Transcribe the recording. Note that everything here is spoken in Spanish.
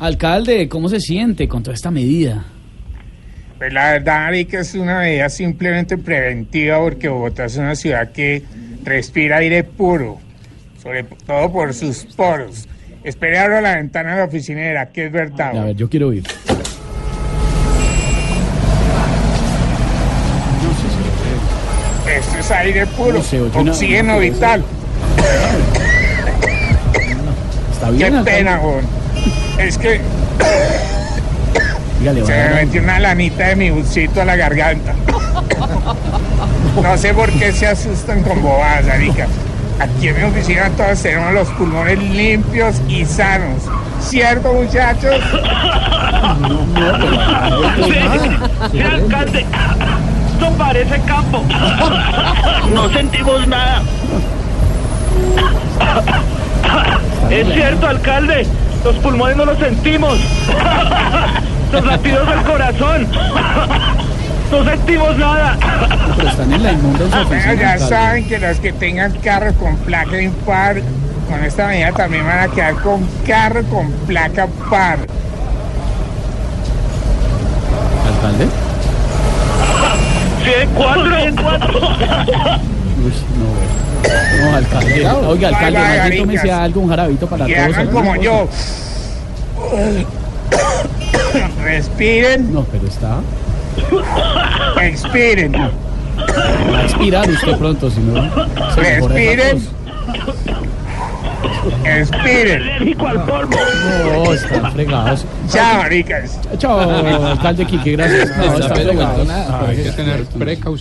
Alcalde, ¿cómo se siente con toda esta medida? Pues la verdad, Marica, es una medida simplemente preventiva porque Bogotá es una ciudad que respira aire puro, sobre todo por sus poros. Espere abro la ventana de la oficinera, que es verdad. A ver, yo quiero oír. Esto es aire puro, No oxígeno no, vital. ¿Está Qué bien, alcalde? pena, Juan. Es que Dígale, se me metió una lanita de mi bolsito a la garganta. No sé por qué se asustan con bobadas, Arica. Aquí en mi oficina todos tenemos los pulmones limpios y sanos. ¿Cierto, muchachos? Sí, alcalde. Esto parece campo. No sentimos nada. Es cierto, alcalde. Los pulmones no los sentimos. Los latidos del corazón. No sentimos nada. Pero están en la inmunda Ya saben que los que tengan carro con placa impar, con esta medida también van a quedar con carro con placa par. ¿Alcalde? 104. 104 no. No, alcalde. Oiga, alcalde, más bien tómese algo, un jarabito para Y todos. hagan como yo. Respiren, No, pero está. expiren. Va a expirar usted pronto, si no. se Respiren. Expiren. Alérgico al polvo. No, están fregados. Chao, maricas. Chao, alcalde Quique, gracias. No, Está pero hay que tener precaución.